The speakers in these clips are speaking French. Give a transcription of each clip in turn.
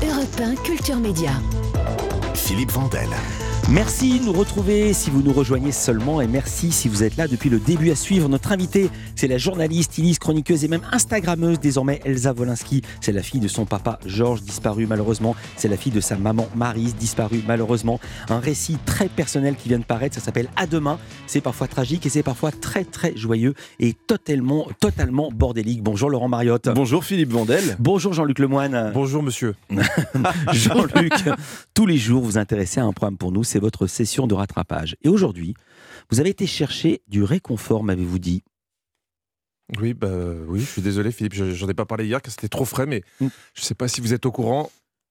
Europe 1 Culture Média. Philippe Vandel. Merci de nous retrouver si vous nous rejoignez seulement et merci si vous êtes là depuis le début à suivre. Notre invitée, c'est la journaliste, styliste, chroniqueuse et même Instagrammeuse désormais Elsa Wolinski. C'est la fille de son papa Georges, disparu malheureusement. C'est la fille de sa maman Marise, disparue malheureusement. Un récit très personnel qui vient de paraître, ça s'appelle À demain. C'est parfois tragique et c'est parfois très très joyeux et totalement, totalement bordélique. Bonjour Laurent Mariotte. Bonjour Philippe Vandel. Bonjour Jean-Luc Lemoine. Bonjour monsieur. Jean-Luc, tous les jours vous intéressez à un programme pour nous, c'est votre session de rattrapage. Et aujourd'hui, vous avez été chercher du réconfort, m'avez-vous dit? Oui, bah oui, je suis désolé Philippe, je- j'en ai pas parlé hier car c'était trop frais, mais Mm. je sais pas si vous êtes au courant,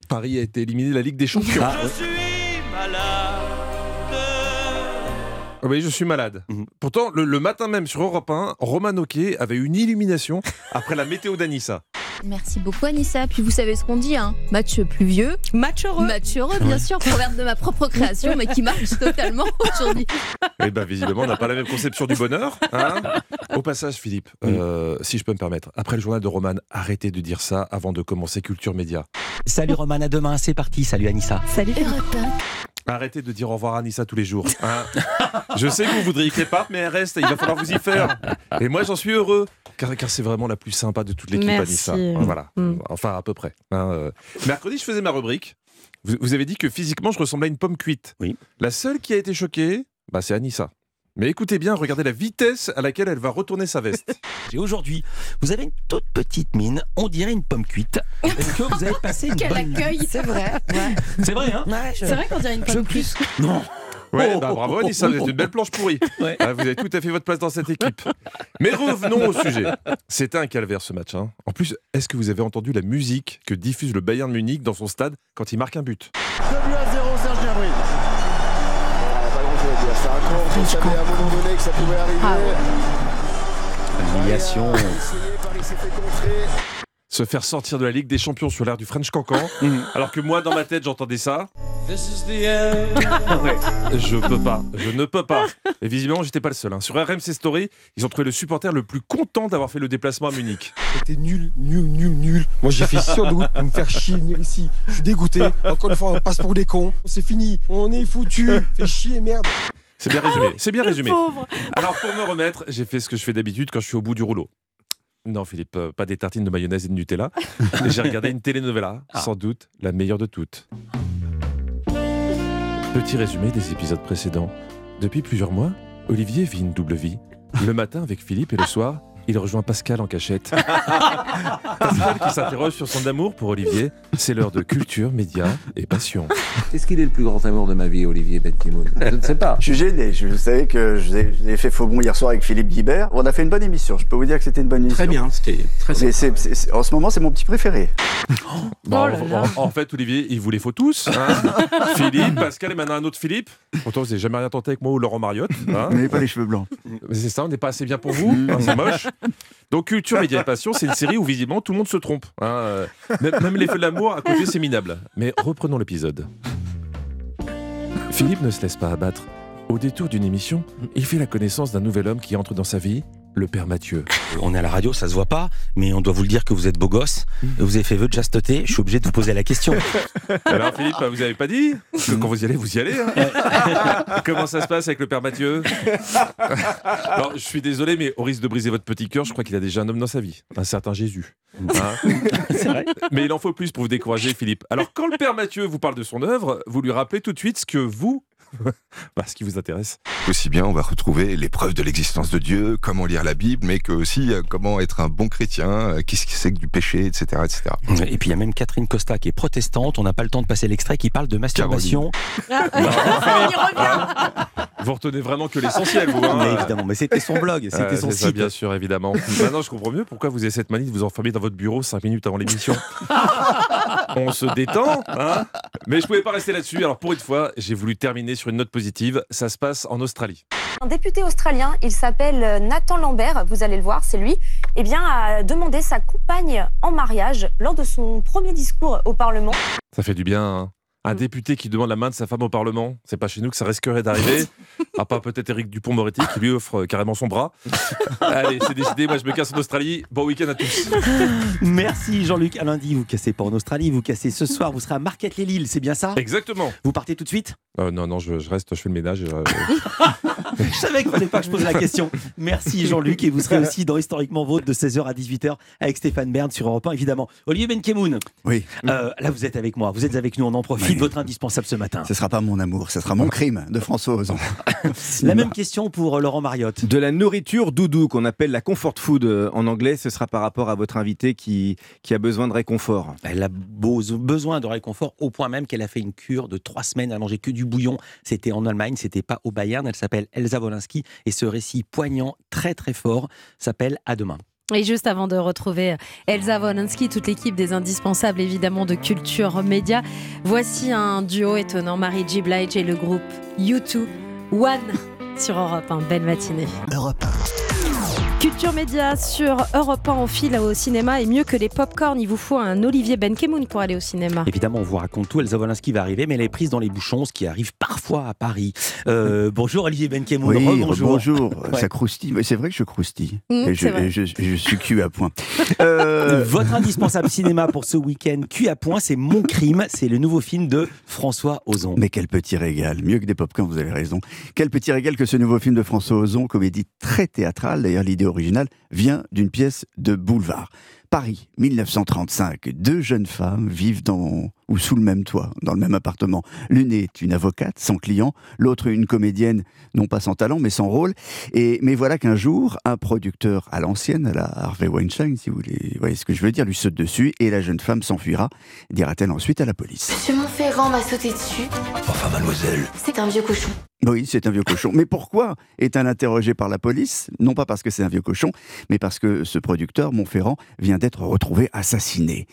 Paris a été éliminé de la Ligue des Champions. Ah, ouais. Oui, je suis malade. Mhm. Pourtant, le, le matin même sur Europe 1, Roman Oquet avait une illumination après la météo d'Anissa. Merci beaucoup Anissa. Puis vous savez ce qu'on dit, hein Match pluvieux, Match heureux. match heureux, bien sûr, proverbe de ma propre création, mais qui marche totalement aujourd'hui. Eh ben visiblement, on n'a pas la même conception du bonheur. hein. Au passage, Philippe, euh, si je peux me permettre, après le journal de Roman, arrêtez de dire ça avant de commencer Culture Média. Salut Roman, à demain, c'est parti. Salut Anissa. Salut. Europe Arrêtez de dire au revoir à Anissa tous les jours. hein. je sais que vous voudriez qu'elle parte, mais elle reste. Il va falloir vous y faire. Et moi, j'en suis heureux. Car, car c'est vraiment la plus sympa de toute l'équipe. Anissa. Voilà. Mm. Enfin, à peu près. hein, euh. Mercredi, je faisais ma rubrique. Vous, vous avez dit que physiquement, je ressemblais à une pomme cuite. Oui. La seule qui a été choquée, bah, c'est Anissa. Mais écoutez bien, regardez la vitesse à laquelle elle va retourner sa veste. Et aujourd'hui, vous avez une toute petite mine, on dirait une pomme cuite. Est-ce que vous avez passé une Quel bonne nuit accueil C'est vrai. C'est vrai, hein C'est vrai qu'on dirait une pomme cuite. Non. Ouais, Oh, bah, oh, bravo oh, Anissa, oh, vous êtes une belle planche pourrie. Ouais. Ah, vous avez tout à fait votre place dans cette équipe. Mais revenons au sujet. C'était un calvaire ce match. hein. En plus, est-ce que vous avez entendu la musique que diffuse le Bayern Munich dans son stade quand il marque un but? 2 buts à 0, Serge Gnabry. Ouais. Humiliation. Paris a essayé, Paris s'est fait contrer. Se faire sortir de la Ligue des Champions sur l'air du French Cancan, Mhm. alors que moi, dans ma tête, j'entendais ça. Ouais. Je peux pas, je ne peux pas. Et visiblement, j'étais pas le seul. hein. Sur RMC Story, ils ont trouvé le supporter le plus content d'avoir fait le déplacement à Munich. C'était nul, nul, nul, nul. Moi j'ai fait sur de route pour me faire chier venir ici. Je suis dégoûté. Encore une fois, on passe pour des cons. C'est fini. On est foutu. Fait chier, merde. C'est bien résumé. C'est bien résumé. Pauvre. Alors pour me remettre, j'ai fait ce que je fais d'habitude quand je suis au bout du rouleau. Non Philippe, euh, pas des tartines de mayonnaise et de Nutella. J'ai regardé une telenovela, Ah. sans doute la meilleure de toutes. Petit résumé des épisodes précédents. Depuis plusieurs mois, Olivier vit une double vie. Le matin avec Philippe et le soir, il rejoint Pascal en cachette. Pascal qui s'interroge sur son amour pour Olivier. C'est l'heure de culture, médias et passion. Est-ce qu'il est le plus grand amour de ma vie, Olivier Benquimoun Je ne sais pas. Je suis gêné. Je vous savez que je vous ai, je vous ai fait faux bon hier soir avec Philippe Guibert. On a fait une bonne émission. Je peux vous dire que c'était une bonne émission. Très bien, c'était très en ce moment, c'est mon petit préféré. Bon, Oh là là. en, en fait, Olivier, il vous les faut tous. hein. Philippe, Pascal et maintenant un autre Philippe. Pourtant, vous n'avez jamais rien tenté avec moi ou Laurent Mariotte. hein. Vous n'avez pas les cheveux blancs. Mais C'est ça, on n'est pas assez bien pour vous. hein, c'est moche. Donc, Culture, Média et Passion, c'est une série où visiblement tout le monde se trompe. hein. Euh, Même, même les feux de l'amour, à côté, c'est minable. Mais reprenons l'épisode. Philippe ne se laisse pas abattre. Au détour d'une émission, il fait la connaissance d'un nouvel homme qui entre dans sa vie, le père Mathieu. On est à la radio, ça se voit pas, mais on doit vous le dire que vous êtes beau gosse. Vous avez fait vœu de chasteté, je suis obligé de vous poser la question. Alors Philippe, vous avez pas dit que quand vous y allez, vous y allez. hein Comment ça se passe avec le père Mathieu? Alors, je suis désolé, mais au risque de briser votre petit cœur, je crois qu'il a déjà un homme dans sa vie, un certain Jésus. Hein C'est vrai mais il en faut plus pour vous décourager, Philippe. Alors, quand le père Mathieu vous parle de son œuvre, vous lui rappelez tout de suite ce que vous, bah, ce qui vous intéresse. Aussi bien, on va retrouver les preuves de l'existence de Dieu, comment lire la Bible, mais que aussi euh, comment être un bon chrétien, euh, qu'est-ce que c'est que du péché, etc., etc. Et puis il y a même Catherine Costa qui est protestante, on n'a pas le temps de passer l'extrait qui parle de masturbation. Ah. Vous retenez vraiment que l'essentiel, vous. hein Mais évidemment, mais c'était son blog, c'était son c'est ça, site. bien sûr, évidemment. Maintenant, je comprends mieux pourquoi vous avez cette manie de vous enfermer dans votre bureau 5 minutes avant l'émission. On se détend, hein Mais je pouvais pas rester là-dessus. Alors, pour une fois, j'ai voulu terminer sur une note positive. Ça se passe en Australie. Un député australien, il s'appelle Nathan Lambert, vous allez le voir, c'est lui, eh bien, a demandé sa compagne en mariage lors de son premier discours au Parlement. Ça fait du bien. hein Un député qui demande la main de sa femme au Parlement, c'est pas chez nous que ça risquerait d'arriver. À part peut-être Éric Dupont-Moretti qui lui offre euh, carrément son bras. Allez, c'est décidé, moi je me casse en Australie. Bon week-end à tous. Merci Jean-Luc. À lundi, vous cassez pas en Australie, vous cassez ce soir, vous serez à Marquette-les-Lilles, c'est bien ça? Exactement. Vous partez tout de suite? Euh, non, non, je, je reste, je fais le ménage. euh, Je savais qu'il fallait pas que je pose la question. Merci Jean-Luc et vous serez aussi dans Historiquement Vôtre de 16h à 18h avec Stéphane Bern sur Europe 1 évidemment. Olivier Benkemoun, Oui. euh, là vous êtes avec moi, vous êtes avec nous, on en profite, Votre indispensable ce matin. Ce sera pas mon amour, ce sera mon crime de François Ozon. La même question pour euh, Laurent Mariotte. De la nourriture doudou qu'on appelle la comfort food euh, en anglais, ce sera par rapport à votre invité qui, qui a besoin de réconfort. Elle a besoin de réconfort au point même qu'elle a fait une cure de trois semaines à manger que du bouillon. C'était en Allemagne, c'était pas au Bayern. Elle s'appelle Elsa Wolinski et ce récit poignant, très très fort, s'appelle À demain. Et juste avant de retrouver Elsa Wolinski, toute l'équipe des indispensables évidemment de Culture Média, voici un duo étonnant, Marie J. Blige et le groupe U2, One sur Europe 1. Belle matinée. Culture Média sur Europe 1 en file au cinéma et mieux que les pop-corn, il vous faut un Olivier Benkemoun pour aller au cinéma. Évidemment, on vous raconte tout. Elsa Wolinski va arriver, mais elle est prise dans les bouchons, ce qui arrive parfois à Paris. Euh, bonjour Olivier Benkemoun. Oui, Rebonjour. bonjour. Ouais. Ça croustille. Mais C'est vrai que je croustille. Mmh, et je, c'est vrai. et je, je suis cul à point. Euh, Votre indispensable cinéma pour ce week-end, Cul à point, c'est Mon crime. C'est le nouveau film de François Ozon. Mais quel petit régal, mieux que des popcorn, vous avez raison. Quel petit régal que ce nouveau film de François Ozon, comédie très théâtrale. D'ailleurs, l'idée originale vient d'une pièce de boulevard. Paris, 1935. Deux jeunes femmes vivent dans ou sous le même toit, dans le même appartement. L'une est une avocate sans client, l'autre une comédienne, non pas sans talent, mais sans rôle. Et mais voilà qu'un jour, un producteur à l'ancienne, à la Harvey Weinstein, si vous voulez, voyez ce que je veux dire, lui saute dessus et la jeune femme s'enfuira, dira-t-elle ensuite à la police. Monsieur Montferrand m'a sauté dessus. Enfin, mademoiselle. C'est un vieux cochon. Oui, c'est un vieux cochon. Mais pourquoi est-elle interrogée par la police? Non pas parce que c'est un vieux cochon, mais parce que ce producteur, Montferrand, vient d'être retrouvé assassiné.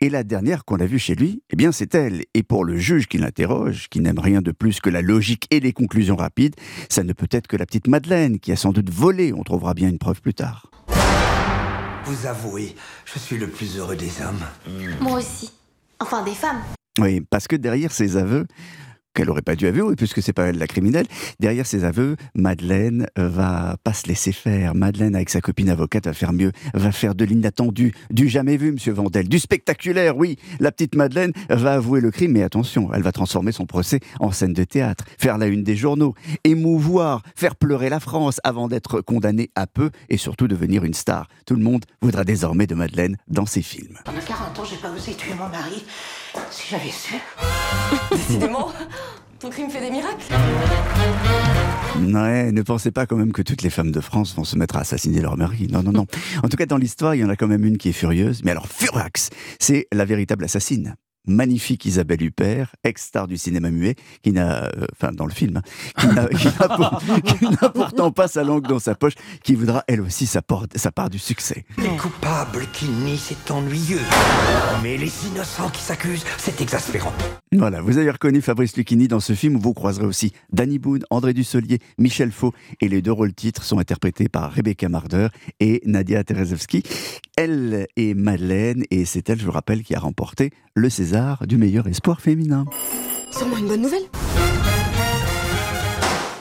Et la dernière qu'on a vue chez lui, eh bien, c'est elle. Et pour le juge qui l'interroge, qui n'aime rien de plus que la logique et les conclusions rapides, ça ne peut être que la petite Madeleine, qui a sans doute volé. On trouvera bien une preuve plus tard. Vous avouez, je suis le plus heureux des hommes. Moi aussi. Enfin, des femmes. Oui, parce que derrière ces aveux, qu'elle aurait pas dû avouer, puisque c'est pas elle la criminelle, derrière ces aveux, Madeleine va pas se laisser faire. Madeleine, avec sa copine avocate, va faire mieux, va faire de l'inattendu, du jamais vu, monsieur Vandel, du spectaculaire, oui. La petite Madeleine va avouer le crime, mais attention, elle va transformer son procès en scène de théâtre, faire la une des journaux, émouvoir, faire pleurer la France avant d'être condamnée à peu et surtout devenir une star. Tout le monde voudra désormais de Madeleine dans ses films. Pendant 40 ans, j'ai pas osé tuer mon mari. Si j'avais su. Décidément, ton crime fait des miracles. Ouais, ne pensez pas quand même que toutes les femmes de France vont se mettre à assassiner leur mari. Non, non, non. En tout cas, dans l'histoire, il y en a quand même une qui est furieuse. Mais alors, furax, c'est la véritable assassine. Magnifique Isabelle Huppert, ex-star du cinéma muet, qui n'a, euh, enfin dans le film, hein, qui n'a- qui n'a pour- qui n'a pourtant pas sa langue dans sa poche, qui voudra elle aussi sa, part du succès. Les coupables qui nient, c'est ennuyeux. Mais les innocents qui s'accusent, c'est exaspérant. Voilà, vous avez reconnu Fabrice Lucchini dans ce film où vous croiserez aussi Danny Boone, André Dussolier, Michel Faux et les deux rôles titres sont interprétés par Rebecca Marder et Nadia Terezewski. Elle est Madeleine et c'est elle, je vous rappelle, qui a remporté le César du meilleur espoir féminin. Sûrement une bonne nouvelle.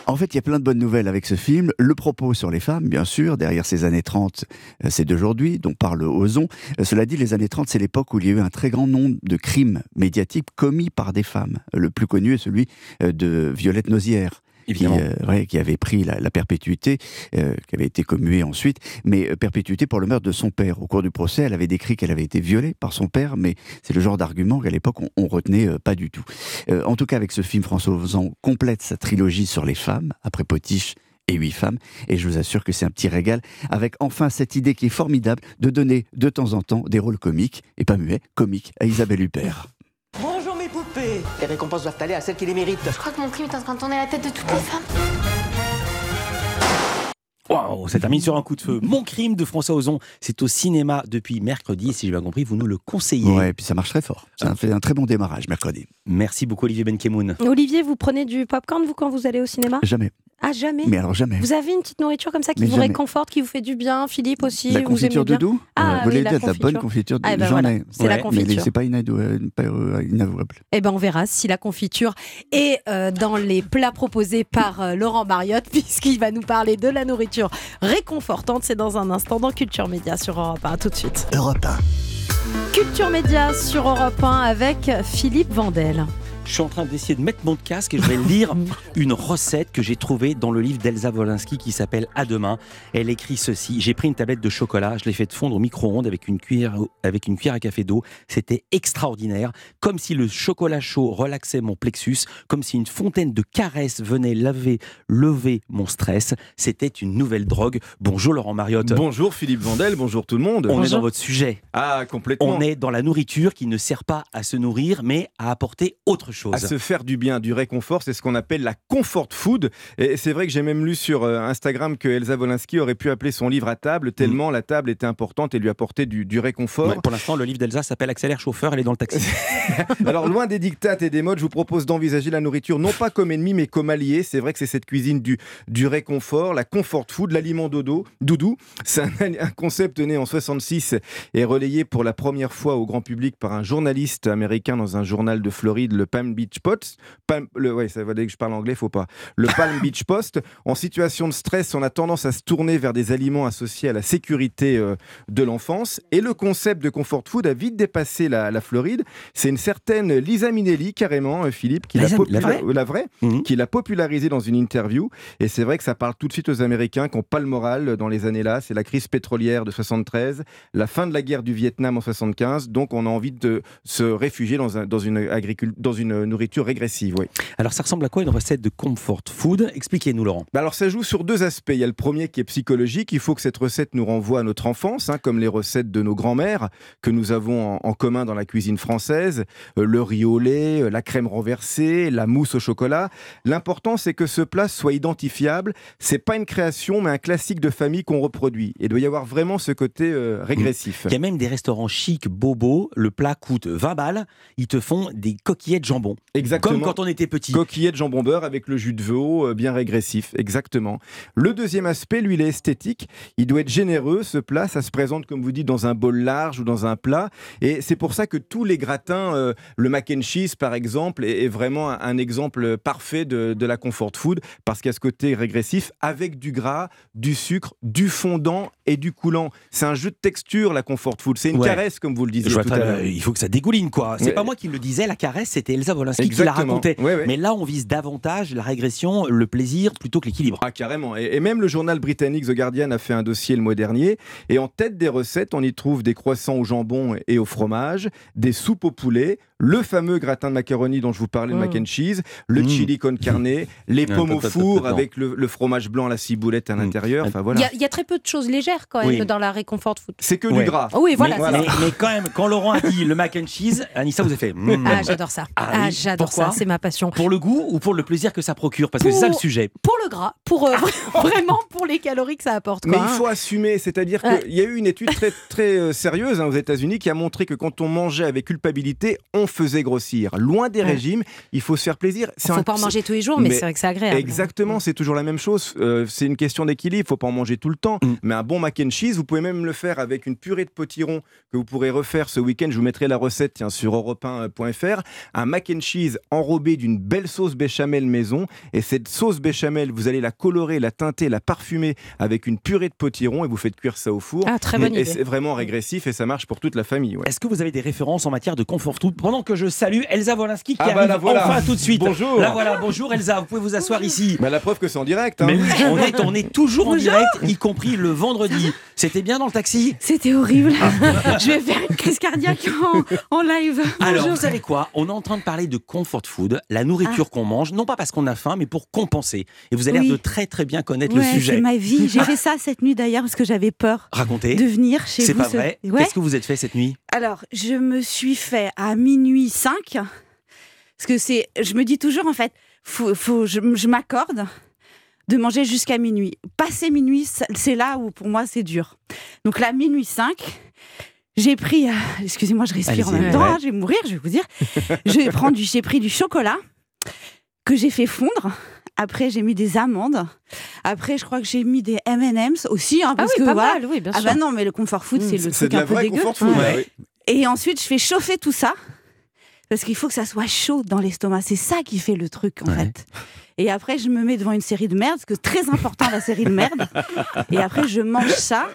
En fait, il y a plein de bonnes nouvelles avec ce film. Le propos sur les femmes, bien sûr, derrière ces années 30, euh, c'est d'aujourd'hui, dont parle Ozon. Euh, Cela dit, les années 30, c'est l'époque où il y a eu un très grand nombre de crimes médiatiques commis par des femmes. Le plus connu est celui euh, de Violette Nozière. Qui, euh, ouais, qui avait pris la, la perpétuité, euh, qui avait été commuée ensuite, mais euh, perpétuité pour le meurtre de son père. Au cours du procès, elle avait décrit qu'elle avait été violée par son père, mais c'est le genre d'argument qu'à l'époque on, on retenait euh, pas du tout. Euh, en tout cas, avec ce film, François Ozon complète sa trilogie sur les femmes, après Potiche et huit femmes, et je vous assure que c'est un petit régal, avec enfin cette idée qui est formidable de donner de temps en temps des rôles comiques, et pas muets, comiques, à Isabelle Huppert. Les récompenses doivent aller à celles qui les méritent. Je crois que mon crime est en train de tourner la tête de toutes les femmes. Waouh, ça termine sur un coup de feu. Mon crime de François Ozon, c'est au cinéma depuis mercredi. Si j'ai bien compris, vous nous le conseillez. Ouais, et puis ça marche très fort. Ça a fait un très bon démarrage mercredi. Merci beaucoup Olivier Benkemoun. Olivier, vous prenez du popcorn vous quand vous allez au cinéma? Jamais. Ah, jamais Mais alors jamais. Vous avez une petite nourriture comme ça qui Mais vous jamais. réconforte, qui vous fait du bien, Philippe aussi La vous confiture de doux Ah, Euh, Vous oui, voulez la dire de la bonne confiture. de Ah, ben J'en voilà, ai. c'est la Mais confiture. c'est pas, pas, euh, inavouable. Eh ben, on verra si la confiture est euh, dans les plats proposés par euh, Laurent Mariotte, puisqu'il va nous parler de la nourriture réconfortante. C'est dans un instant dans Culture Média sur Europe 1. À tout de suite. Europe 1. Culture Média sur Europe 1 avec Philippe Vandel. Je suis en train d'essayer de mettre mon casque et je vais lire une recette que j'ai trouvée dans le livre d'Elsa Wolinski qui s'appelle À demain. Elle écrit ceci J'ai pris une tablette de chocolat, je l'ai fait fondre au micro-ondes avec une cuillère avec une cuillère à café d'eau. C'était extraordinaire, comme si le chocolat chaud relaxait mon plexus, comme si une fontaine de caresses venait laver, lever mon stress. C'était une nouvelle drogue. Bonjour Laurent Mariotte. Bonjour Philippe Vandel, bonjour tout le monde. On est dans votre sujet. Ah, complètement. On est dans la nourriture qui ne sert pas à se nourrir, mais à apporter autre chose. À se faire du bien, du réconfort, c'est ce qu'on appelle la comfort food. Et c'est vrai que j'ai même lu sur euh, Instagram que Elsa Wolinski aurait pu appeler son livre à table tellement la table était importante et lui apportait du, du réconfort. Ouais, pour l'instant, le livre d'Elsa s'appelle Accélère chauffeur, elle est dans le taxi. Alors loin des dictates et des modes, je vous propose d'envisager la nourriture non pas comme ennemi mais comme allié. C'est vrai que c'est cette cuisine du, du réconfort, la comfort food, l'aliment dodo, doudou. C'est un, un concept né en 66 et relayé pour la première fois au grand public par un journaliste américain dans un journal de Floride, le Palm Beach Post. Palm- le, ouais, ça va dès que je parle anglais, faut pas. Le Palm Beach Post. En situation de stress, on a tendance à se tourner vers des aliments associés à la sécurité euh, de l'enfance. Et le concept de comfort food a vite dépassé la, la Floride. C'est une certaine Lisa Minnelli, carrément, euh, Philippe, qui l'a la vraie la vraie, Mhm. qui l'a popularisé dans une interview. Et c'est vrai que ça parle tout de suite aux Américains qui n'ont pas le moral dans les années-là. C'est la crise pétrolière de 73, la fin de la guerre du Vietnam en 75. Donc on a envie de se réfugier dans, un- dans, une, agricul- dans une nourriture régressive. Oui. Alors, ça ressemble à quoi une recette de comfort food? Expliquez-nous, Laurent. Bah alors ça joue sur deux aspects. Il y a le premier qui est psychologique. Il faut que cette recette nous renvoie à notre enfance, hein, comme les recettes de nos grands-mères que nous avons en, en commun dans la cuisine française. Euh, le riz au lait, euh, la crème renversée, la mousse au chocolat. L'important c'est que ce plat soit identifiable. C'est pas une création, mais un classique de famille qu'on reproduit. Et il doit y avoir vraiment ce côté euh, régressif. Il y a même des restaurants chics, bobos. Le plat coûte 20 balles. Ils te font des coquillettes jambon. Exactement. Comme quand on était petit. Coquillette jambon beurre avec le jus de veau euh, bien régressif, exactement. Le deuxième aspect, lui, il est esthétique. Il doit être généreux, ce plat. Ça se présente, comme vous dites, dans un bol large ou dans un plat. Et c'est pour ça que tous les gratins, euh, le mac and cheese, par exemple, est, est vraiment un, un exemple parfait de, de la comfort food parce qu'il y a ce côté régressif avec du gras, du sucre, du fondant et du coulant. C'est un jeu de texture, la comfort food. C'est une Ouais. caresse, comme vous le disiez tout à l'heure. il faut que ça dégouline, quoi. C'est Ouais. pas moi qui le disais, la caresse, c'était Elsa Wolinski qui la. Ouais, ouais. Mais là, on vise davantage la régression, le plaisir, plutôt que l'équilibre. Ah, carrément. Et, et même le journal britannique The Guardian a fait un dossier le mois dernier. Et en tête des recettes, on y trouve des croissants au jambon et au fromage, des soupes au poulet, le fameux gratin de macaroni dont je vous parlais, le mac and cheese, le Mm. chili con carne, les Ah, pommes au four avec le, le fromage blanc, la ciboulette à Mm. l'intérieur. Enfin Il voilà. y, a- il y a très peu de choses légères quand même Oui. dans la réconfort food. C'est que Ouais. du gras. Oui, voilà. mais, quand même, quand Laurent a dit le mac and cheese, Anissa, vous avez fait. Ah, j'adore ça. Ah Ah, oui. j'adore ça. C'est ma passion. Pour le goût ou pour le plaisir que ça procure Parce que c'est ça le sujet. Pour le gras, pour euh, vraiment pour les calories que ça apporte. Mais il hein. faut assumer, c'est-à-dire Ouais. qu'il y a eu une étude très, très euh, sérieuse hein, aux États-Unis qui a montré que quand on mangeait avec culpabilité, on faisait grossir. Loin des Ouais. régimes, il faut se faire plaisir. Il faut un- pas en manger tous les jours, mais, Mais c'est vrai que c'est agréable. Exactement, c'est toujours la même chose. Euh, c'est une question d'équilibre, il faut pas en manger tout le temps. Mm. Mais un bon mac and cheese, vous pouvez même le faire avec une purée de potiron que vous pourrez refaire ce week-end. Je vous mettrai la recette tiens, sur europe1.fr. Un mac and cheese enrobé d'une belle sauce béchamel maison. Et cette sauce béchamel, vous allez la colorer, la teinter, la parfumer avec une purée de potiron et vous faites cuire ça au four. Ah, très bonne et idée. c'est vraiment régressif et ça marche pour toute la famille. ouais. Est-ce que vous avez des références en matière de confort food? Pendant que je salue Elsa Wolinski qui Ah bah arrive la voilà. enfin tout de suite. Bonjour. La voilà, bonjour Elsa, vous pouvez vous asseoir ici. Bah, la preuve que c'est en direct. hein. Mais oui, on est, on est toujours en direct, y compris le vendredi. C'était bien dans le taxi C'était horrible. je vais faire une crise cardiaque en, en live. Alors, Bonjour. vous savez quoi? On est en train de parler de comfort food, la nourriture qu'on mange, non pas parce qu'on a faim, mais pour compenser. Et vous avez l'air de très très bien connaître Ouais, le sujet. c'est ma vie. J'ai fait ça cette nuit d'ailleurs parce que j'avais peur Racontez. de venir chez C'est vous. pas ce- vrai. Ouais. Qu'est-ce que vous êtes fait cette nuit? Alors, je me suis fait à minuit 5 parce que c'est, je me dis toujours en fait, faut, faut, je, je m'accorde de manger jusqu'à minuit. Passer minuit, c'est là où pour moi c'est dur. Donc là, minuit 5, j'ai pris, euh, excusez-moi, je respire en même temps, Ouais. hein, je vais mourir, je vais vous dire. Je vais prendre du, j'ai pris du chocolat que j'ai fait fondre Après, j'ai mis des amandes. Après, je crois que j'ai mis des M&M's aussi. hein, Ah parce oui, que, pas voilà. mal, oui, bien Ah bah non, mais le comfort food, c'est le C'est truc un peu vraie dégueu. comfort food. Ouais. oui. Et ensuite, je fais chauffer tout ça. Parce qu'il faut que ça soit chaud dans l'estomac. C'est ça qui fait le truc, en fait. Et après, je me mets devant une série de merde, parce que c'est très important la série de merde. Et après, je mange ça.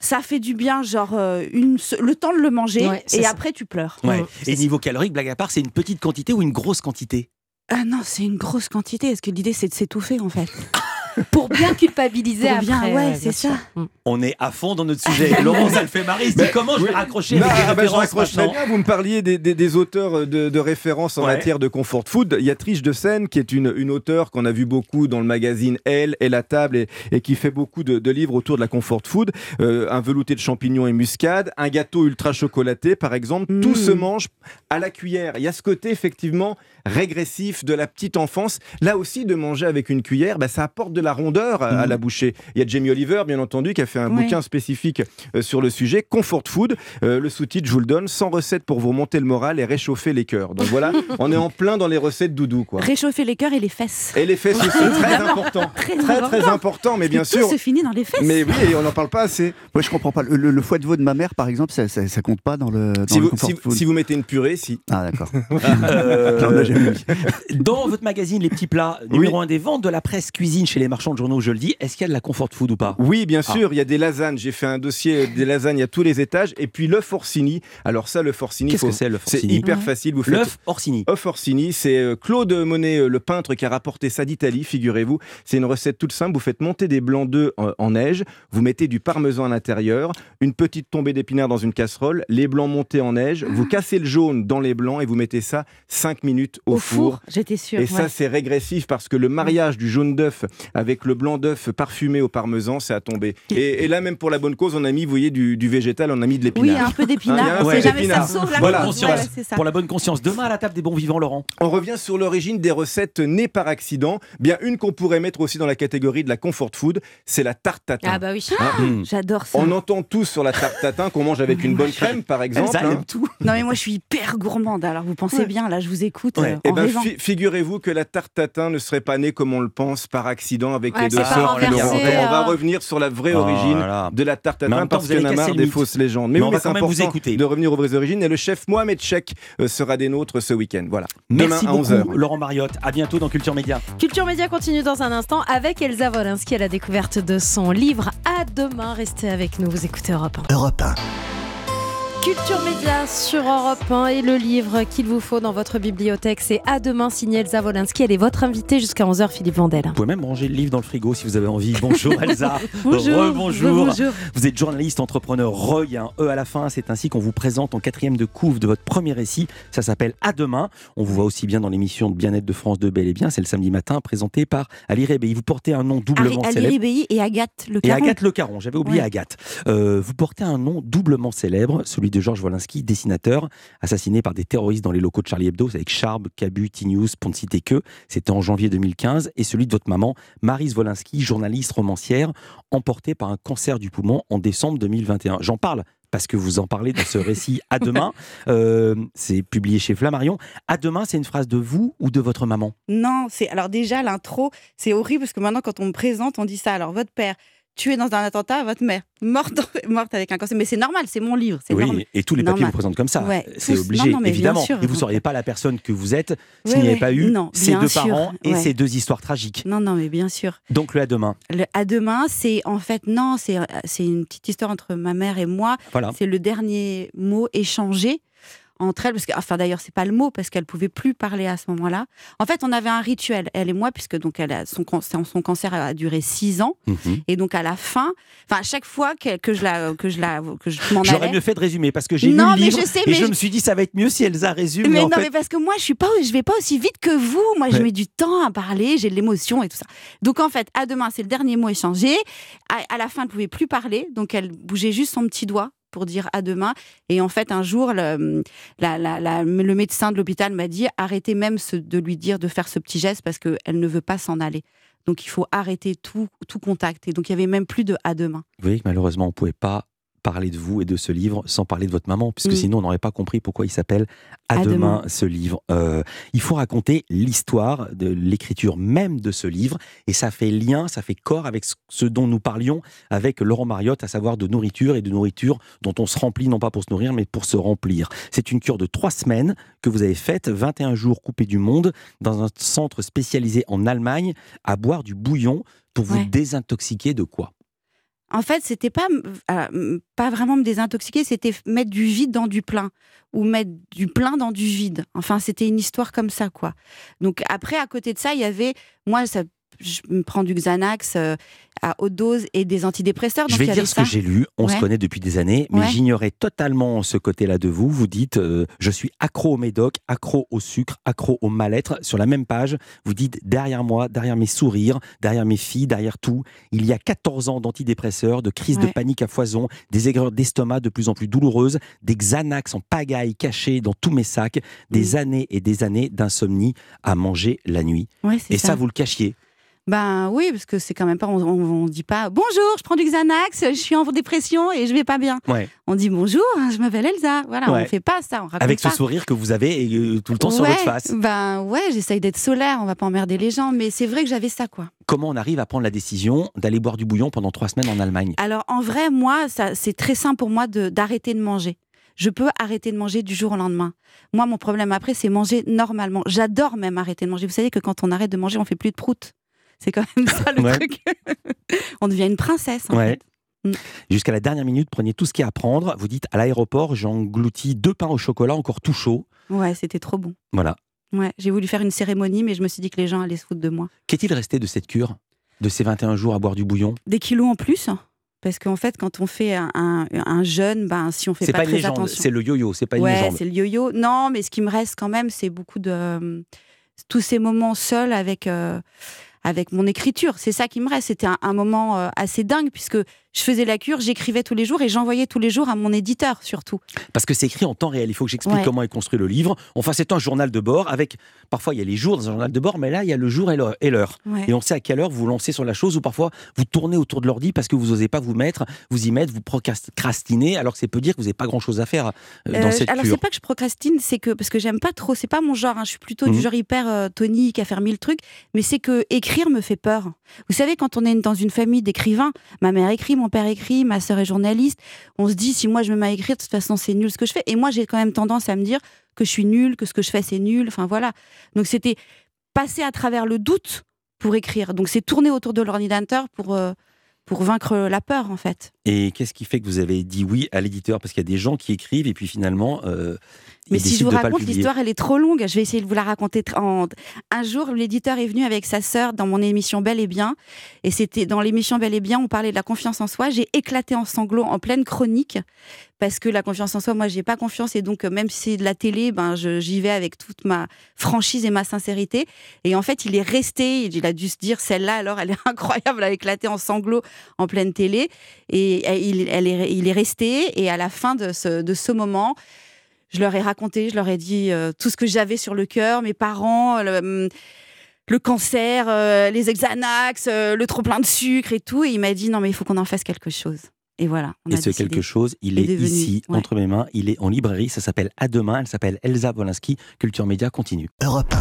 Ça fait du bien, genre euh, une, le temps de le manger. Ouais, et ça. après, tu pleures. Ouais. Et niveau calorique, blague à part, c'est une petite quantité ou une grosse quantité? Ah non, c'est une grosse quantité. Parce que l'idée, c'est de s'étouffer, en fait. Pour bien culpabiliser Pour bien, après. ouais, bien c'est ça. Mm. On est à fond dans notre sujet. Laurent, ça le fait marrer. Il se dit Mais- comment je vais raccrocher Non, avec les ah bah, je références raccroche très maintenant bien. Vous me parliez des, des- des auteurs de, de référence en Ouais. matière de comfort food. Il y a Triche de Seine, qui est une, une auteure qu'on a vu beaucoup dans le magazine Elle et La Table et, et qui fait beaucoup de, de livres autour de la comfort food. Euh, un velouté de champignons et muscade, un gâteau ultra chocolaté, par exemple. Tout se mange à la cuillère. Il y a ce côté, effectivement, régressif de la petite enfance. Là aussi, de manger avec une cuillère, bah, ça apporte de la rondeur à, à la bouchée. Il y a Jamie Oliver, bien entendu, qui a fait un Ouais. bouquin spécifique euh, sur le sujet, Comfort Food. Euh, le sous-titre, je vous le donne, 100 recettes pour vous remonter le moral et réchauffer les cœurs. Donc voilà, on est en plein dans les recettes doudou, quoi. Réchauffer les cœurs et les fesses. Et les fesses aussi, très important. Très, Très, très important, mais bien sûr. Tout se finit dans les fesses. Mais oui, et on n'en parle pas assez. Moi, je comprends pas. Le, le- le foie de veau de ma mère, par exemple, ça, ça, ça compte pas dans le, dans Si le vous, comfort si- food. si vous mettez une purée, si. Ah, d'accord. Euh, Dans votre magazine Les Petits Plats, numéro un des ventes de la presse cuisine chez les marchands de journaux, je le dis, est-ce qu'il y a de la comfort food ou pas? Oui, bien Ah. sûr, il y a des lasagnes. J'ai fait un dossier des lasagnes à tous les étages. Et puis l'œuf Orsini. Alors ça, l'œuf Orsini, Qu'est-ce faut- que c'est, hyper Ouais. facile. Vous faites L'œuf Orsini. œuf Orsini, c'est euh, Claude Monet, euh, le peintre, qui a rapporté ça d'Italie, figurez-vous. C'est une recette toute simple. Vous faites monter des blancs d'œufs en, en neige, vous mettez du parmesan à l'intérieur, une petite tombée d'épinards dans une casserole, les blancs montés en neige, vous cassez le jaune dans les blancs et vous mettez ça 5 minutes au, Au four, j'étais sûre. Et ça, ouais. c'est régressif parce que le mariage du jaune d'œuf avec le blanc d'œuf parfumé au parmesan, c'est à tomber. Et, et là, même pour la bonne cause, on a mis, vous voyez, du, du végétal, on a mis de Oui, l'épinard. un peu Hein, a on peu sait jamais, ça sauve la Voilà. cause. Conscience. Ouais, c'est ça. Pour la bonne conscience. Demain à la table des bons vivants, Laurent. On revient sur l'origine des recettes nées par accident. Bien, une qu'on pourrait mettre aussi dans la catégorie de la comfort food, c'est la tarte tatin. Ah bah oui. Hein J'adore ça. On entend tous sur la tarte tatin qu'on mange avec une bonne crème, par exemple. Elle hein. aime tout. Non mais moi je suis hyper gourmande. Alors vous pensez Ouais. bien, là je vous écoute Ouais. Euh, Eh en ben, fi- figurez-vous que la tarte tatin ne serait pas née comme on le pense par accident avec Ouais, les deux sœurs. Laurent. On va euh. revenir sur la vraie Oh origine là de la tarte tatin parce qu'il y en a marre des fausses légendes. Mais, Mais on mais va c'est quand même vous important écouter. de revenir aux vraies origines. Et le chef Mohamed Chek euh, sera des nôtres ce week-end. Voilà. Merci Demain à beaucoup, 11h. Laurent Mariotte. À bientôt dans Culture Média. Culture Média continue dans un instant avec Elsa Wolinski à la découverte de son livre À demain. Restez avec nous, vous écoutez Europe 1. Europe 1. Culture Média sur Europe 1 et le livre qu'il vous faut dans votre bibliothèque, c'est À demain signé Elsa Wolinski. Elle est votre invitée jusqu'à 11h, Philippe Vandel. Vous pouvez même ranger le livre dans le frigo si vous avez envie. Bonjour Elsa. Bonjour. Bonjour. Bonjour. Vous êtes journaliste, entrepreneur, Roy, un E à la fin. C'est ainsi qu'on vous présente en quatrième de couve de votre premier récit. Ça s'appelle À demain. On vous voit aussi bien dans l'émission de Bien-être de France de Bel et Bien. C'est le samedi matin, présenté par Ali Rébéi. Vous portez un nom doublement Ali célèbre. Ribéi et Agathe Le Et Caron. Agathe Le Caron, j'avais oublié Ouais. Agathe. Euh, vous portez un nom doublement célèbre, celui de Georges Wolinski, dessinateur, assassiné par des terroristes dans les locaux de Charlie Hebdo, avec Charb, Cabu, T-News, pour ne citer que. C'était en janvier 2015. Et celui de votre maman, Marise Wolinski, journaliste romancière, emportée par un cancer du poumon en décembre 2021. J'en parle parce que vous en parlez dans ce récit à demain. Euh, c'est publié chez Flammarion. À demain, c'est une phrase de vous ou de votre maman? Non, c'est alors déjà l'intro, c'est horrible parce que maintenant quand on me présente, on dit ça. Alors votre père tué dans un attentat, votre mère morte, morte avec un cancer. Mais c'est normal, c'est mon livre, Oui, normal. et tous les papiers vous présentent comme ça. Ouais, c'est obligé, non, évidemment. sûr. et vous ne seriez pas la personne que vous êtes s'il Ouais, n'y avait pas eu Non, ces deux sûr, parents et ouais. ces deux histoires tragiques. Non, non, mais bien sûr. Donc le à demain. Le à demain, c'est en fait non, c'est c'est une petite histoire entre ma mère et moi. Voilà. C'est le dernier mot échangé entre elles, parce que, enfin d'ailleurs c'est pas le mot parce qu'elle pouvait plus parler à ce moment-là. En fait, on avait un rituel, elle et moi, puisque donc elle a son cancer, son cancer a duré six ans, Mhm. et donc à la fin, enfin à chaque fois que, que je la que je la que je m'en J'aurais mieux fait de résumer parce que j'ai lu le mais livre je sais, et mais je je- me suis dit ça va être mieux si Elsa résume. Mais en non, fait- mais parce que moi, je suis pas, je vais pas aussi vite que vous. Moi, je mets du temps à parler, j'ai de l'émotion et tout ça. Donc en fait, à demain, c'est le dernier mot échangé. À, à la fin, elle pouvait plus parler, donc elle bougeait juste son petit doigt pour dire à demain. Et en fait, un jour, le, la- le médecin de l'hôpital m'a dit arrêtez même de lui dire de faire ce petit geste parce qu'elle ne veut pas s'en aller. Donc il faut arrêter tout, tout contact. Et donc il y avait même plus de à demain. Vous voyez que malheureusement on pouvait pas parler de vous et de ce livre sans parler de votre maman, puisque Mm. sinon on n'aurait pas compris pourquoi il s'appelle À, À demain, demain. ce livre. Euh, il faut raconter l'histoire de l'écriture même de ce livre, et ça fait lien, ça fait corps avec ce- ce dont nous parlions avec Laurent Mariotte, à savoir de nourriture et de nourriture dont on se remplit non pas pour se nourrir, mais pour se remplir. C'est une cure de trois semaines que vous avez faite, 21 jours coupés du monde, dans un centre spécialisé en Allemagne, à boire du bouillon pour vous Ouais. désintoxiquer de quoi? En fait, c'était pas euh, pas vraiment me désintoxiquer, c'était mettre du vide dans du plein ou mettre du plein dans du vide. Enfin, c'était une histoire comme ça, quoi. Donc après, à côté de ça, il y avait moi, ça, je me prends du Xanax euh, à haute dose et des antidépresseurs. Je donc vais il y dire ce que j'ai lu. On se connaît depuis des années, mais Ouais. j'ignorais totalement ce côté-là de vous. Vous dites euh, Je suis accro au médoc, accro au sucre, accro au mal-être. Sur la même page, vous dites Derrière moi, derrière mes sourires, derrière mes filles, derrière tout, il y a 14 ans d'antidépresseurs, de crises de panique à foison, des aigreurs d'estomac de plus en plus douloureuses, des Xanax en pagaille cachés dans tous mes sacs, des années et des années d'insomnie à manger la nuit. Et ça, ça. vous le cachiez. Ben oui, parce que c'est quand même pas. On, on dit pas bonjour, je prends du Xanax, je suis en dépression et je vais pas bien. Ouais. On dit bonjour, je m'appelle Elsa. Voilà, Ouais. on fait pas ça, on raconte Avec ce pas. sourire que vous avez euh, tout le temps sur votre face. Ben ouais, j'essaye d'être solaire, on va pas emmerder les gens, mais c'est vrai que j'avais ça, quoi. Comment on arrive à prendre la décision d'aller boire du bouillon pendant trois semaines en Allemagne? Alors en vrai, moi, c'est très simple pour moi de- d'arrêter de manger. Je peux arrêter de manger du jour au lendemain. Moi, mon problème après, c'est manger normalement. J'adore même arrêter de manger. Vous savez que quand on arrête de manger, on fait plus de prout. C'est quand même ça le Ouais. truc. on devient une princesse. en Ouais. fait. Mm. Jusqu'à la dernière minute, prenez tout ce qu'il y a à prendre. Vous dites à l'aéroport, j'engloutis deux pains au chocolat encore tout chaud. Ouais, c'était trop bon. Voilà. Ouais, j'ai voulu faire une cérémonie, mais je me suis dit que les gens allaient se foutre de moi. Qu'est-il resté de cette cure De ces 21 jours à boire du bouillon? Des kilos en plus, parce qu'en fait, quand on fait un, un, un jeûne, ben si on fait C'est pas, pas une très légende, attention. c'est le yo-yo, c'est pas une ouais, légende. c'est le yo-yo. Non, mais ce qui me reste quand même, c'est beaucoup de tous ces moments seuls avec euh, avec mon écriture. C'est ça qui me reste. C'était un, moment euh, assez dingue puisque je faisais la cure, j'écrivais tous les jours et j'envoyais tous les jours à mon éditeur surtout. Parce que c'est écrit en temps réel. Il faut que j'explique Ouais. comment est construit le livre. Enfin, c'est un journal de bord avec. Parfois, il y a les jours dans un journal de bord, mais là, il y a le jour et l'heure. et l'heure. Ouais. Et on sait à quelle heure vous lancez sur la chose, ou parfois vous tournez autour de l'ordi parce que vous n'osez pas vous mettre, vous y mettre, vous procrastinez, alors que c'est peut dire que vous n'avez pas grand-chose à faire euh, dans Euh, cette alors cure. c'est pas que je procrastine, c'est que parce que j'aime pas trop, c'est pas mon genre. hein, je suis plutôt Mhm. du genre hyper euh, tonique à faire mille trucs, mais c'est que écrire me fait peur. Vous savez, quand on est dans une famille d'écrivains, ma mère écrit, mon père écrit, ma sœur est journaliste, on se dit si moi je me mets à écrire, de toute façon c'est nul ce que je fais. Et moi j'ai quand même tendance à me dire que je suis nulle, que ce que je fais c'est nul. Enfin voilà. Donc c'était passer à travers le doute pour écrire. Donc c'est tourner autour de l'ordinateur pour euh, pour vaincre la peur en fait. Et qu'est-ce qui fait que vous avez dit oui à l'éditeur? Parce qu'il y a des gens qui écrivent et puis finalement. euh, Mais si je vous raconte l'histoire, elle est trop longue. Je vais essayer de vous la raconter. En... Un jour, l'éditeur est venu avec sa sœur dans mon émission Belle et Bien. Et c'était dans l'émission Belle et Bien, on parlait de la confiance en soi. J'ai éclaté en sanglots en pleine chronique. Parce que la confiance en soi, moi, j'ai pas confiance. Et donc, euh, même si c'est de la télé, ben, j'y vais avec toute ma franchise et ma sincérité. Et en fait, il est resté. Il a dû se dire, celle-là, alors, elle est incroyable. Elle a éclaté en sanglots en pleine télé. Et il, elle est, il est resté. Et à la fin de ce, de ce moment, je leur ai raconté, je leur ai dit euh, tout ce que j'avais sur le cœur, mes parents, le, hum, le cancer, euh, les Xanax, euh, le trop plein de sucre et tout. Et il m'a dit non mais il faut qu'on en fasse quelque chose. Et voilà. On Et a ce quelque chose, il est est, devenu, ici, ouais. entre mes mains. Il est en librairie. Ça s'appelle À demain. Elle s'appelle Elsa Wolinski. Culture Média continue. Europe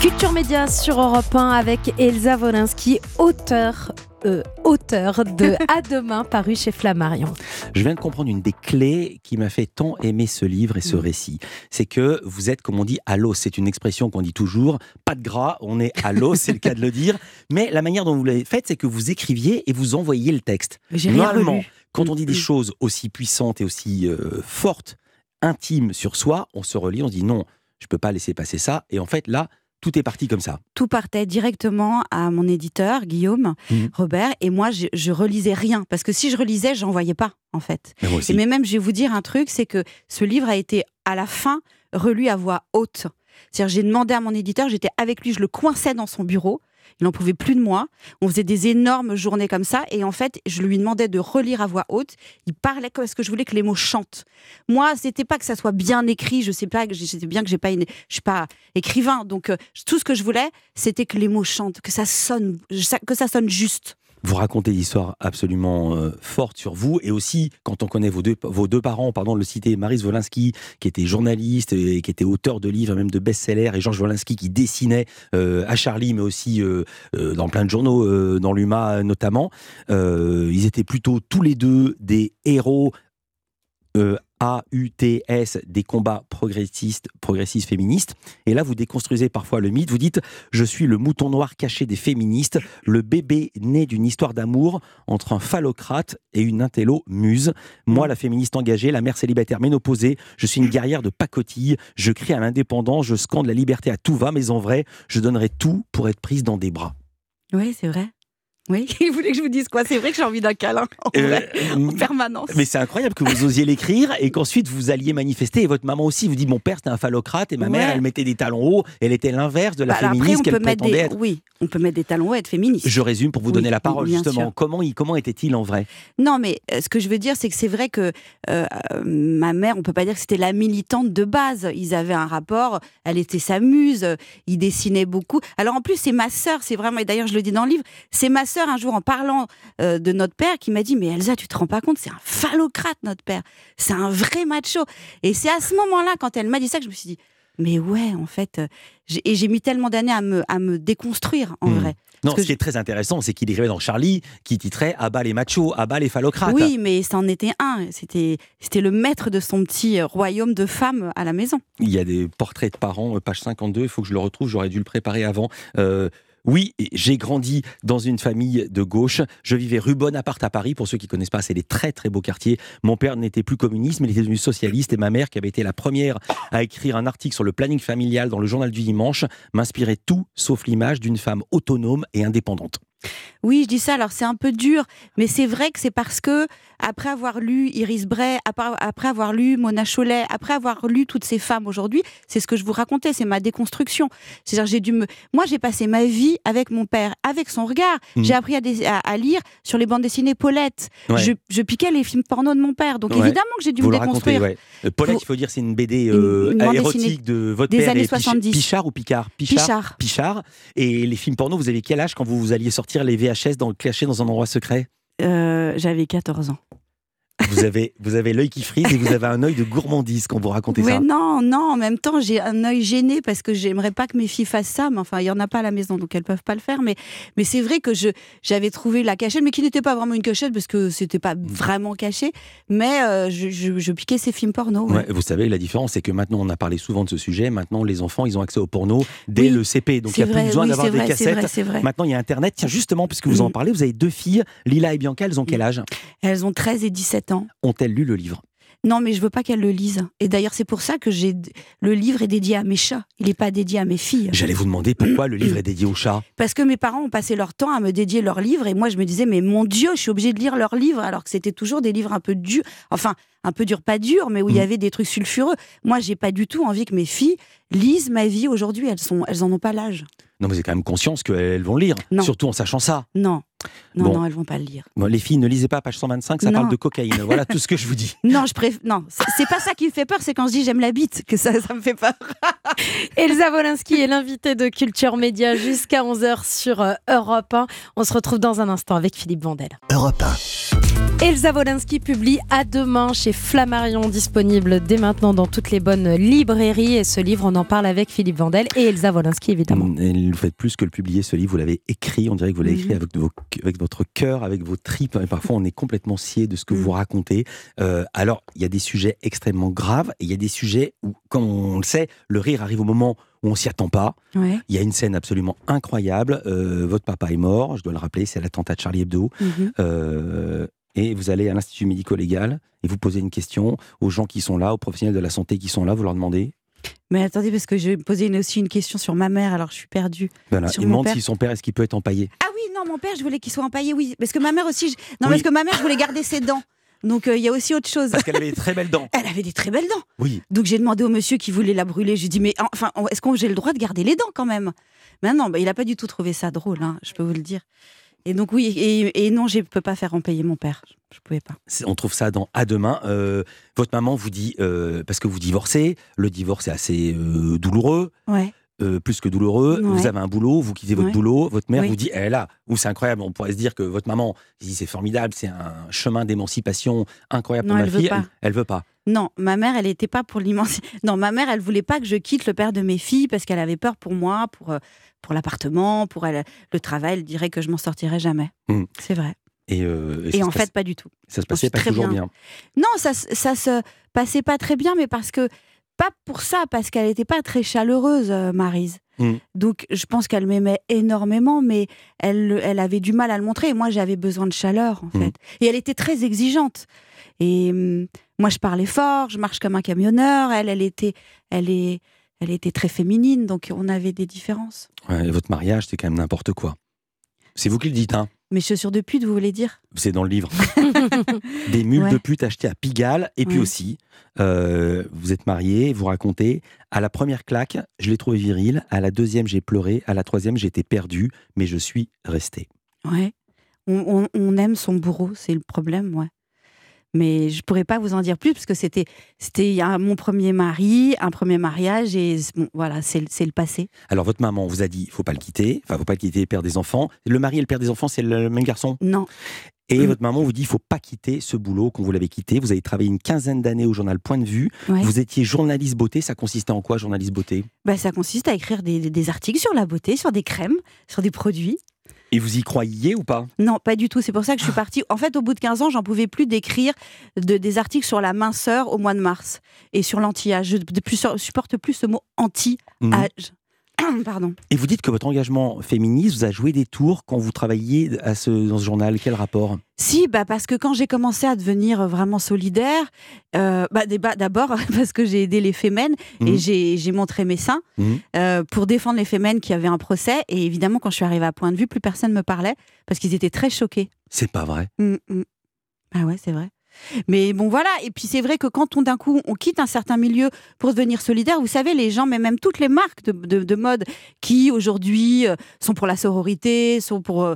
Culture Média sur Europe 1 avec Elsa Wolinski, auteur, euh, auteur de À demain, paru chez Flammarion. Je viens de comprendre une des clés qui m'a fait tant aimer ce livre et ce Mm. récit. C'est que vous êtes, comme on dit, à l'os. C'est une expression qu'on dit toujours. Pas de gras, on est à l'os, c'est le cas de le dire. Mais la manière dont vous l'avez faite, c'est que vous écriviez et vous envoyiez le texte. Normalement, quand on dit des Mm. choses aussi puissantes et aussi euh, fortes, intimes sur soi, on se relit, on se dit non, je peux pas laisser passer ça. Et en fait, là, tout est parti comme ça. Tout partait directement à mon éditeur, Guillaume, Mhm. Robert, et moi, je, je relisais rien. Parce que si je relisais, j'en voyais pas, en fait. Mais moi aussi. Et mais même, je vais vous dire un truc, c'est que ce livre a été, à la fin, relu à voix haute. C'est-à-dire, j'ai demandé à mon éditeur, j'étais avec lui, je le coinçais dans son bureau. Il n'en pouvait plus de moi. On faisait des énormes journées comme ça. Et en fait, je lui demandais de relire à voix haute. Il parlait comme ce que je voulais que les mots chantent. Moi, c'était pas que ça soit bien écrit. Je sais pas, je sais bien que j'ai pas une, je suis pas écrivain. Donc, euh, tout ce que je voulais, c'était que les mots chantent, que ça sonne, que ça sonne juste. Vous racontez des histoires absolument euh, fortes sur vous et aussi quand on connaît vos deux, parents, pardon de le citer, Maris Wolinski qui était journaliste et qui était auteur de livres, même de best-sellers, et Georges Wolinski qui dessinait euh, à Charlie, mais aussi euh, euh, dans plein de journaux, dans l'UMA notamment. Ils étaient plutôt tous les deux des héros euh, AUTS des combats progressistes, progressistes féministes. Et là, vous déconstruisez parfois le mythe. Vous dites Je suis le mouton noir caché des féministes, le bébé né d'une histoire d'amour entre un phallocrate et une intello muse. Moi, la féministe engagée, la mère célibataire ménopausée, je suis une guerrière de pacotille. Je crie à l'indépendance, je scande la liberté à tout va, mais en vrai, je donnerai tout pour être prise dans des bras. Oui, c'est vrai. Oui, il voulait que je vous dise quoi C'est vrai que j'ai envie d'un câlin en, Euh, en permanence. Mais c'est incroyable que vous osiez l'écrire et qu'ensuite vous alliez manifester. Et votre maman aussi vous dit Mon père c'était un phallocrate et ma mère elle mettait des talons hauts. Elle était l'inverse de la Bah, féministe qu'elle prétendait des, être. oui, on peut mettre des talons hauts et être féministe. Je résume pour vous Oui, donner la parole justement. sûr. Comment, il, comment était-il en vrai? Non, mais euh, ce que je veux dire, c'est que c'est vrai que euh, ma mère, on peut pas dire que c'était la militante de base. Ils avaient un rapport, elle était sa muse, ils dessinaient beaucoup. Alors en plus, c'est ma sœur, c'est vraiment, et d'ailleurs je le dis dans le livre, c'est ma sœur un jour en parlant euh, de notre père qui m'a dit, mais Elsa, tu te rends pas compte, c'est un phallocrate notre père, c'est un vrai macho. Et c'est à ce moment-là, quand elle m'a dit ça, que je me suis dit, mais ouais, en fait, euh, et j'ai mis tellement d'années à me, à me déconstruire en Hmm. vrai. Non, ce qui est très intéressant, c'est qu'il écrivait dans Charlie qui titrait À bas les machos, à bas les phallocrates. Oui, mais c'en était un. C'était, c'était le maître de son petit euh, royaume de femmes à la maison. Il y a des portraits de parents, page 52, il faut que je le retrouve, j'aurais dû le préparer avant. Euh, oui, j'ai grandi dans une famille de gauche. Je vivais rue Bonaparte à Paris. Pour ceux qui ne connaissent pas, c'est des très très beaux quartiers. Mon père n'était plus communiste, mais il était devenu socialiste. Et ma mère, qui avait été la première à écrire un article sur le planning familial dans le journal du dimanche, m'inspirait tout sauf l'image d'une femme autonome et indépendante. Oui, je dis ça, alors c'est un peu dur, mais c'est vrai que c'est parce que, après avoir lu Iris Bray, après, avoir lu Mona Chollet, après avoir lu toutes ces femmes aujourd'hui, c'est ce que je vous racontais, c'est ma déconstruction. C'est-à-dire, j'ai dû me. Moi, j'ai passé ma vie avec mon père, avec son regard. Mhm. J'ai appris à, lire sur les bandes dessinées Paulette. Ouais. Je, je piquais les films porno de mon père. Donc, Ouais. évidemment que j'ai dû Vous me racontez, déconstruire. ouais. Euh, Paulette, Vous- il faut dire, c'est une BD euh, Une bande érotique de votre des père. années et Pich- 70. Pichard ou Picard? Pichard. Pichard. Et les films porno, vous avez quel âge quand vous, vous alliez sortir les VHS dans, cachés dans un endroit secret? Euh, J'avais 14 ans. Vous avez, vous avez l'œil qui frise et vous avez un œil de gourmandise quand vous racontez ça. non, non, en même temps, j'ai un œil gêné parce que j'aimerais pas que mes filles fassent ça, mais enfin, il y en a pas à la maison, donc elles peuvent pas le faire. Mais, mais c'est vrai que je, j'avais trouvé la cachette, mais qui n'était pas vraiment une cachette parce que c'était pas vraiment caché, mais euh, je, je- je piquais ces films porno. ouais. Ouais, vous savez, la différence, c'est que maintenant, on a parlé souvent de ce sujet. Maintenant, les enfants, ils ont accès au porno dès Oui, le CP. Donc, il n'y a plus besoin oui, d'avoir des vrai, c'est cassettes. vrai, c'est vrai. Maintenant, il y a Internet. Tiens, justement, puisque vous en Mm. parlez, vous avez deux filles, Lila et Bianca. Elles ont quel âge? Elles ont 13 et 17 ans. Ont-elles lu le livre? Non, mais je veux pas qu'elles le lisent. Et d'ailleurs, c'est pour ça que j'ai le livre est dédié à mes chats. Il n'est pas dédié à mes filles. J'allais vous demander pourquoi le livre est dédié aux chats. Parce que mes parents ont passé leur temps à me dédier leurs livres et moi je me disais mais mon Dieu, je suis obligée de lire leurs livres alors que c'était toujours des livres un peu durs, enfin un peu durs, pas durs, mais où il y Mm. avait des trucs sulfureux. Moi j'ai pas du tout envie que mes filles lisent ma vie aujourd'hui. Elles sont, elles en ont pas l'âge. Non, mais vous avez quand même conscience qu'elles vont lire. Non. Surtout en sachant ça. Non, non, Bon. non, elles vont pas le lire. Bon, les filles, ne lisez pas page 125, ça Non. parle de cocaïne. Voilà tout ce que je vous dis. Non, je préfère. Non, c'est- pas ça qui me fait peur. C'est quand je dis j'aime la bite que ça, ça me fait peur. Elsa Wolinski est l'invitée de Culture Média jusqu'à 11h sur euh, Europe 1. On se retrouve dans un instant avec Philippe Vandel. Europe Elsa Wolinski publie À demain chez Flammarion, disponible dès maintenant dans toutes les bonnes librairies. Et ce livre, on en parle avec Philippe Vandel et Elsa Wolinski, évidemment. Mm, Et vous faites plus que le publier, ce livre. Vous l'avez écrit. On dirait que vous l'avez écrit Mhm. avec, vos- avec votre cœur, avec vos tripes. Et parfois, on est complètement scié de ce que Mhm. vous racontez. Euh, alors, il y a des sujets extrêmement graves et il y a des sujets où, comme on le sait, le rire arrive au moment où on s'y attend pas. Ouais. Il y a une scène absolument incroyable. Euh, votre papa est mort, je dois le rappeler, c'est l'attentat de Charlie Hebdo. Mhm. Euh, et vous allez à l'Institut médico-légal et vous posez une question aux gens qui sont là, aux professionnels de la santé qui sont là, vous leur demandez. Mais attendez, parce que je vais me poser une- aussi une question sur ma mère, alors je suis perdue. Voilà, Sur ils mon demandent père. si son père, est-ce qu'il peut être empaillé? Ah oui, non, mon père, je voulais qu'il soit empaillé, oui. Parce que ma mère aussi. je- Non, Oui. parce que ma mère, je voulais garder ses dents. Donc euh, il y a aussi autre chose. Parce qu'elle avait des très belles dents. Elle avait des très belles dents. Oui. Donc j'ai demandé au monsieur qui voulait la brûler. Je lui ai dit, mais enfin, est-ce que j'ai le droit de garder les dents quand même? Mais non, bah, il n'a pas du tout trouvé ça drôle, hein, je peux vous le dire. Et donc oui, et, et non, je ne peux pas faire empailler mon père. Je ne pouvais pas. On trouve ça dans À demain. Euh, votre maman vous dit, euh, parce que vous divorcez, le divorce est assez euh, douloureux. Ouais. plus que douloureux. Ouais. Vous avez un boulot, vous quittez votre Ouais. boulot, votre mère Oui. vous dit, elle est là. Ou c'est incroyable, on pourrait se dire que votre maman, c'est formidable, c'est un chemin d'émancipation incroyable Non, pour ma fille. Elle, elle veut pas. Non, ma mère, elle n'était pas pour l'immense. Non, ma mère, elle voulait pas que je quitte le père de mes filles parce qu'elle avait peur pour moi, pour, pour l'appartement, pour elle, le travail. Elle dirait que je m'en sortirais jamais. Hmm. C'est vrai. Et, euh, Et, en fait, pas du tout. ça se passait pas très toujours bien. bien. Non, ça, ça se passait pas très bien, mais parce que. Pas pour ça, parce qu'elle n'était pas très chaleureuse, euh, Maryse. Hmm. Donc, je pense qu'elle m'aimait énormément, mais elle, elle avait du mal à le montrer. Et moi, j'avais besoin de chaleur, en Hmm. fait. Et elle était très exigeante. Et hum, moi, je parlais fort, je marche comme un camionneur. Elle, elle était, elle est, elle était très féminine, donc on avait des différences. Ouais, et votre mariage, c'est quand même n'importe quoi. C'est vous qui le dites, hein Mes chaussures de pute, vous voulez dire? C'est dans le livre. Des mules Ouais. de pute achetées à Pigalle. Et puis Ouais. aussi, euh, vous êtes marié, vous racontez, à la première claque, je l'ai trouvé viril. À la deuxième, j'ai pleuré. À la troisième, j'étais perdu, mais je suis resté. Ouais. On, on- on aime son bourreau, c'est le problème, ouais. Mais je pourrais pas vous en dire plus parce que c'était c'était mon premier mari, un premier mariage et bon, voilà, c'est le- passé. Alors, votre maman vous a dit, faut pas le quitter. Enfin, faut pas le quitter, père des enfants. Le mari et le père des enfants, c'est le même garçon? Non. Et Mm. votre maman vous dit, il faut pas quitter ce boulot quand vous l'avez quitté. Vous avez travaillé une quinzaine d'années au journal Point de Vue. Ouais. Vous étiez journaliste beauté. Ça consistait en quoi, journaliste beauté? Bah, ça consiste à écrire des- des articles sur la beauté, sur des crèmes, sur des produits. Et vous y croyiez ou pas? Non, pas du tout. C'est pour ça que je suis partie. En fait, au bout de 15 ans, j'en pouvais plus d'écrire de, des articles sur la minceur au mois de mars et sur l'anti-âge. Je ne supporte plus ce mot anti-âge. Pardon. Et vous dites que votre engagement féministe vous a joué des tours quand vous travailliez à ce, dans ce journal. Quel rapport? Si, bah parce que quand j'ai commencé à devenir vraiment solidaire, euh, bah, débat- d'abord parce que j'ai aidé les fémènes Mhm. et j'ai j'ai montré mes seins Mhm. euh, pour défendre les fémènes qui avaient un procès. Et évidemment, quand je suis arrivée à Point de Vue, plus personne me parlait parce qu'ils étaient très choqués. C'est pas vrai. Mm, mm. Ah ouais, c'est vrai. Mais bon, voilà. Et puis c'est vrai que quand on d'un coup on quitte un certain milieu pour devenir solidaire, vous savez, les gens, mais même toutes les marques de, de- de mode qui aujourd'hui euh, sont pour la sororité, sont pour euh,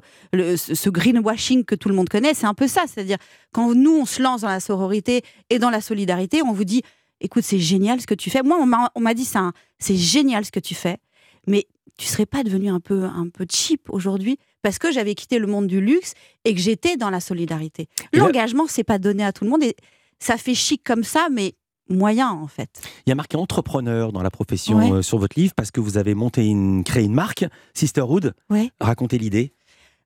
ce greenwashing que tout le monde connaît, c'est un peu ça. C'est-à-dire quand nous on se lance dans la sororité et dans la solidarité, on vous dit, écoute, c'est génial ce que tu fais. Moi, on m'a on m'a dit ça, hein, c'est génial ce que tu fais, mais tu serais pas devenu un peu un peu cheap aujourd'hui parce que j'avais quitté le monde du luxe et que j'étais dans la solidarité. L'engagement, c'est pas donné à tout le monde et ça fait chic comme ça, mais moyen en fait. Il y a marqué entrepreneur dans la profession Ouais. euh, sur votre livre parce que vous avez monté une, créé une marque, Sisterhood. Ouais. Racontez l'idée.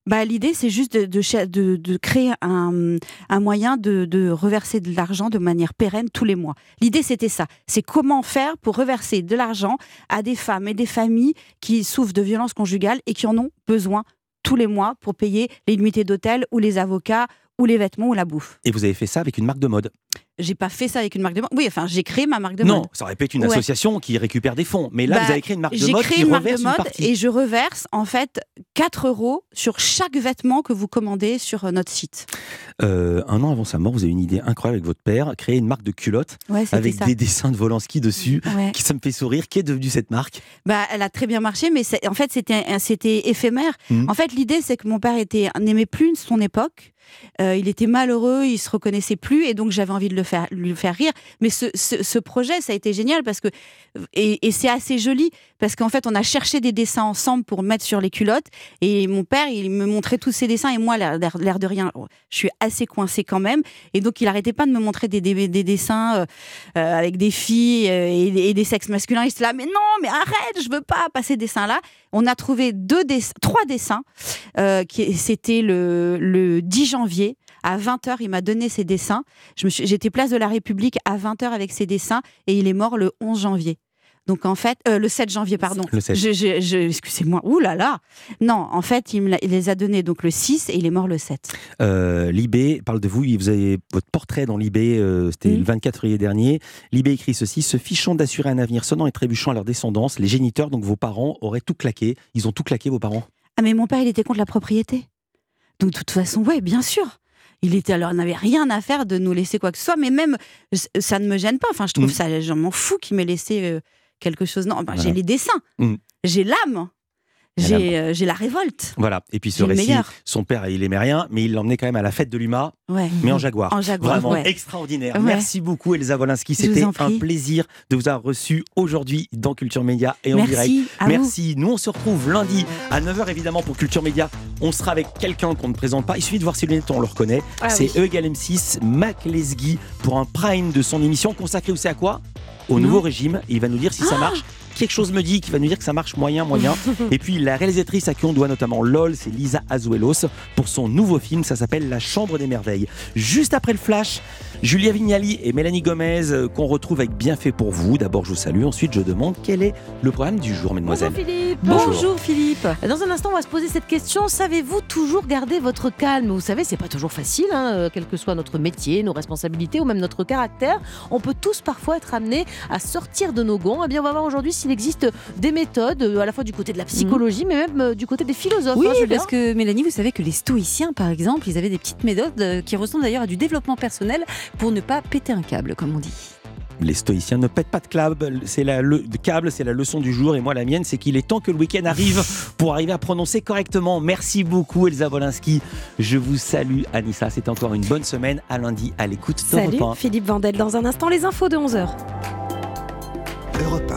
Bah, L'idée, c'est juste de, de, cha- de- de créer un, un moyen de, de reverser de l'argent de manière pérenne tous les mois. L'idée, c'était ça. C'est comment faire pour reverser de l'argent à des femmes et des familles qui souffrent de violences conjugales et qui en ont besoin tous les mois pour payer les nuitées d'hôtel ou les avocats ou les vêtements ou la bouffe. Et vous avez fait ça avec une marque de mode. J'ai pas fait ça avec une marque de mode. Oui, enfin, j'ai créé ma marque de non, mode. ça aurait pu être une Ouais. association qui récupère des fonds. Mais là, Bah, vous avez créé une marque de J'ai mode créé qui une marque de mode et je reverse en fait 4 euros sur chaque vêtement que vous commandez sur euh, notre site. Euh, un an avant sa mort, vous avez une idée incroyable avec votre père, créer une marque de culottes Ouais, avec ça. des dessins de Volansky dessus. Ouais. Qui ça me fait sourire. Qui est devenue cette marque? Bah, elle a très bien marché, mais en fait, c'était éphémère. Mhm. En fait, l'idée, c'est que mon père était n'aimait plus son époque. Euh, il était malheureux, il se reconnaissait plus, et donc j'avais envie de le faire, lui faire rire. Mais ce, ce- projet, ça a été génial parce que et, c'est assez joli parce qu'en fait, on a cherché des dessins ensemble pour mettre sur les culottes. Et mon père, il me montrait tous ses dessins, et moi, l'air de rien, je suis assez coincée quand même. Et donc, il arrêtait pas de me montrer des, des- des dessins euh, euh, avec des filles et, des sexes masculins. Il était là, mais non, mais arrête, je veux pas passer ces dessins-là. On a trouvé deux dessins, trois dessins. Euh, C'était le, le 10 janvier. À 20h, il m'a donné ses dessins. J'étais place de la République à 20h avec ses dessins et il est mort le 11 janvier. Donc en fait, euh, le 7 janvier, pardon. Le 7. Je- je- je- Excusez-moi. Ouh là là. Non, en fait, il, me l'a- il les a donnés donc le 6 et il est mort le 7. Euh, Libé parle de vous. Vous avez votre portrait dans Libé. euh, C'était Mhm. le 24 février dernier. Libé écrit ceci se fichant d'assurer un avenir sonnant et trébuchant à leur descendance, les géniteurs, donc vos parents, auraient tout claqué. Ils ont tout claqué, vos parents. Ah mais mon père, il était contre la propriété. Donc de toute façon, ouais, bien sûr. Il était alors, n'avait rien à faire de nous laisser quoi que ce soit, mais même ça ne me gêne pas. Enfin, je trouve Mm. ça, je m'en fous qu'il m'ait laissé euh, quelque chose. Non, enfin, j'ai les dessins, Mm. j'ai l'âme. J'ai euh, j'ai la révolte. Voilà. Et puis ce récit, son père, il aimait rien, mais il l'emmenait quand même à la fête de l'UMA, Ouais. mais en Jaguar. En Jaguar, Vraiment ouais. extraordinaire. Ouais. Merci beaucoup, Elsa Wolinski. C'était un plaisir de vous avoir reçu aujourd'hui dans Culture Média et en Merci direct. vous. Merci. Nous, on se retrouve lundi à 9h, évidemment, pour Culture Média. On sera avec quelqu'un qu'on ne présente pas. Il suffit de voir ses lunettes, on le reconnaît. Ah C'est oui. E égale M6, Mac Lesguy, pour un prime de son émission consacrée aussi à quoi? Au nouveau régime. Il va nous dire si Ah ça marche. Quelque chose me dit qu'il va nous dire que ça marche moyen, moyen. Et puis la réalisatrice à qui on doit notamment LOL, c'est Lisa Azuelos pour son nouveau film, ça s'appelle La Chambre des Merveilles. Juste après le flash, Julia Vignali et Mélanie Gomez euh, qu'on retrouve avec Bienfait pour vous. D'abord je vous salue, ensuite je demande quel est le programme du jour, mesdemoiselles. Bonjour Philippe. Bonjour. Bonjour Philippe. Dans un instant, on va se poser cette question. Savez-vous toujours garder votre calme? Vous savez, c'est pas toujours facile, hein, euh, quel que soit notre métier, nos responsabilités ou même notre caractère. On peut tous parfois être amenés à sortir de nos gonds. Eh bien, on va voir aujourd'hui s'il existe des méthodes, euh, à la fois du côté de la psychologie, mais même euh, du côté des philosophes. Oui, hein, Julien parce que Mélanie, vous savez que les stoïciens, par exemple, ils avaient des petites méthodes euh, qui ressemblent d'ailleurs à du développement personnel pour ne pas péter un câble, comme on dit. Les stoïciens ne pètent pas de câble, c'est la le, de câble, c'est la leçon du jour. Et moi, la mienne, c'est qu'il est temps que le week-end arrive pour arriver à prononcer correctement. Merci beaucoup, Elsa Wolinski. Je vous salue, Anissa. C'était encore une bonne semaine. À lundi, à l'écoute Salut d'Europe 1. Philippe Vandel. Dans un instant, les infos de 11h. Europe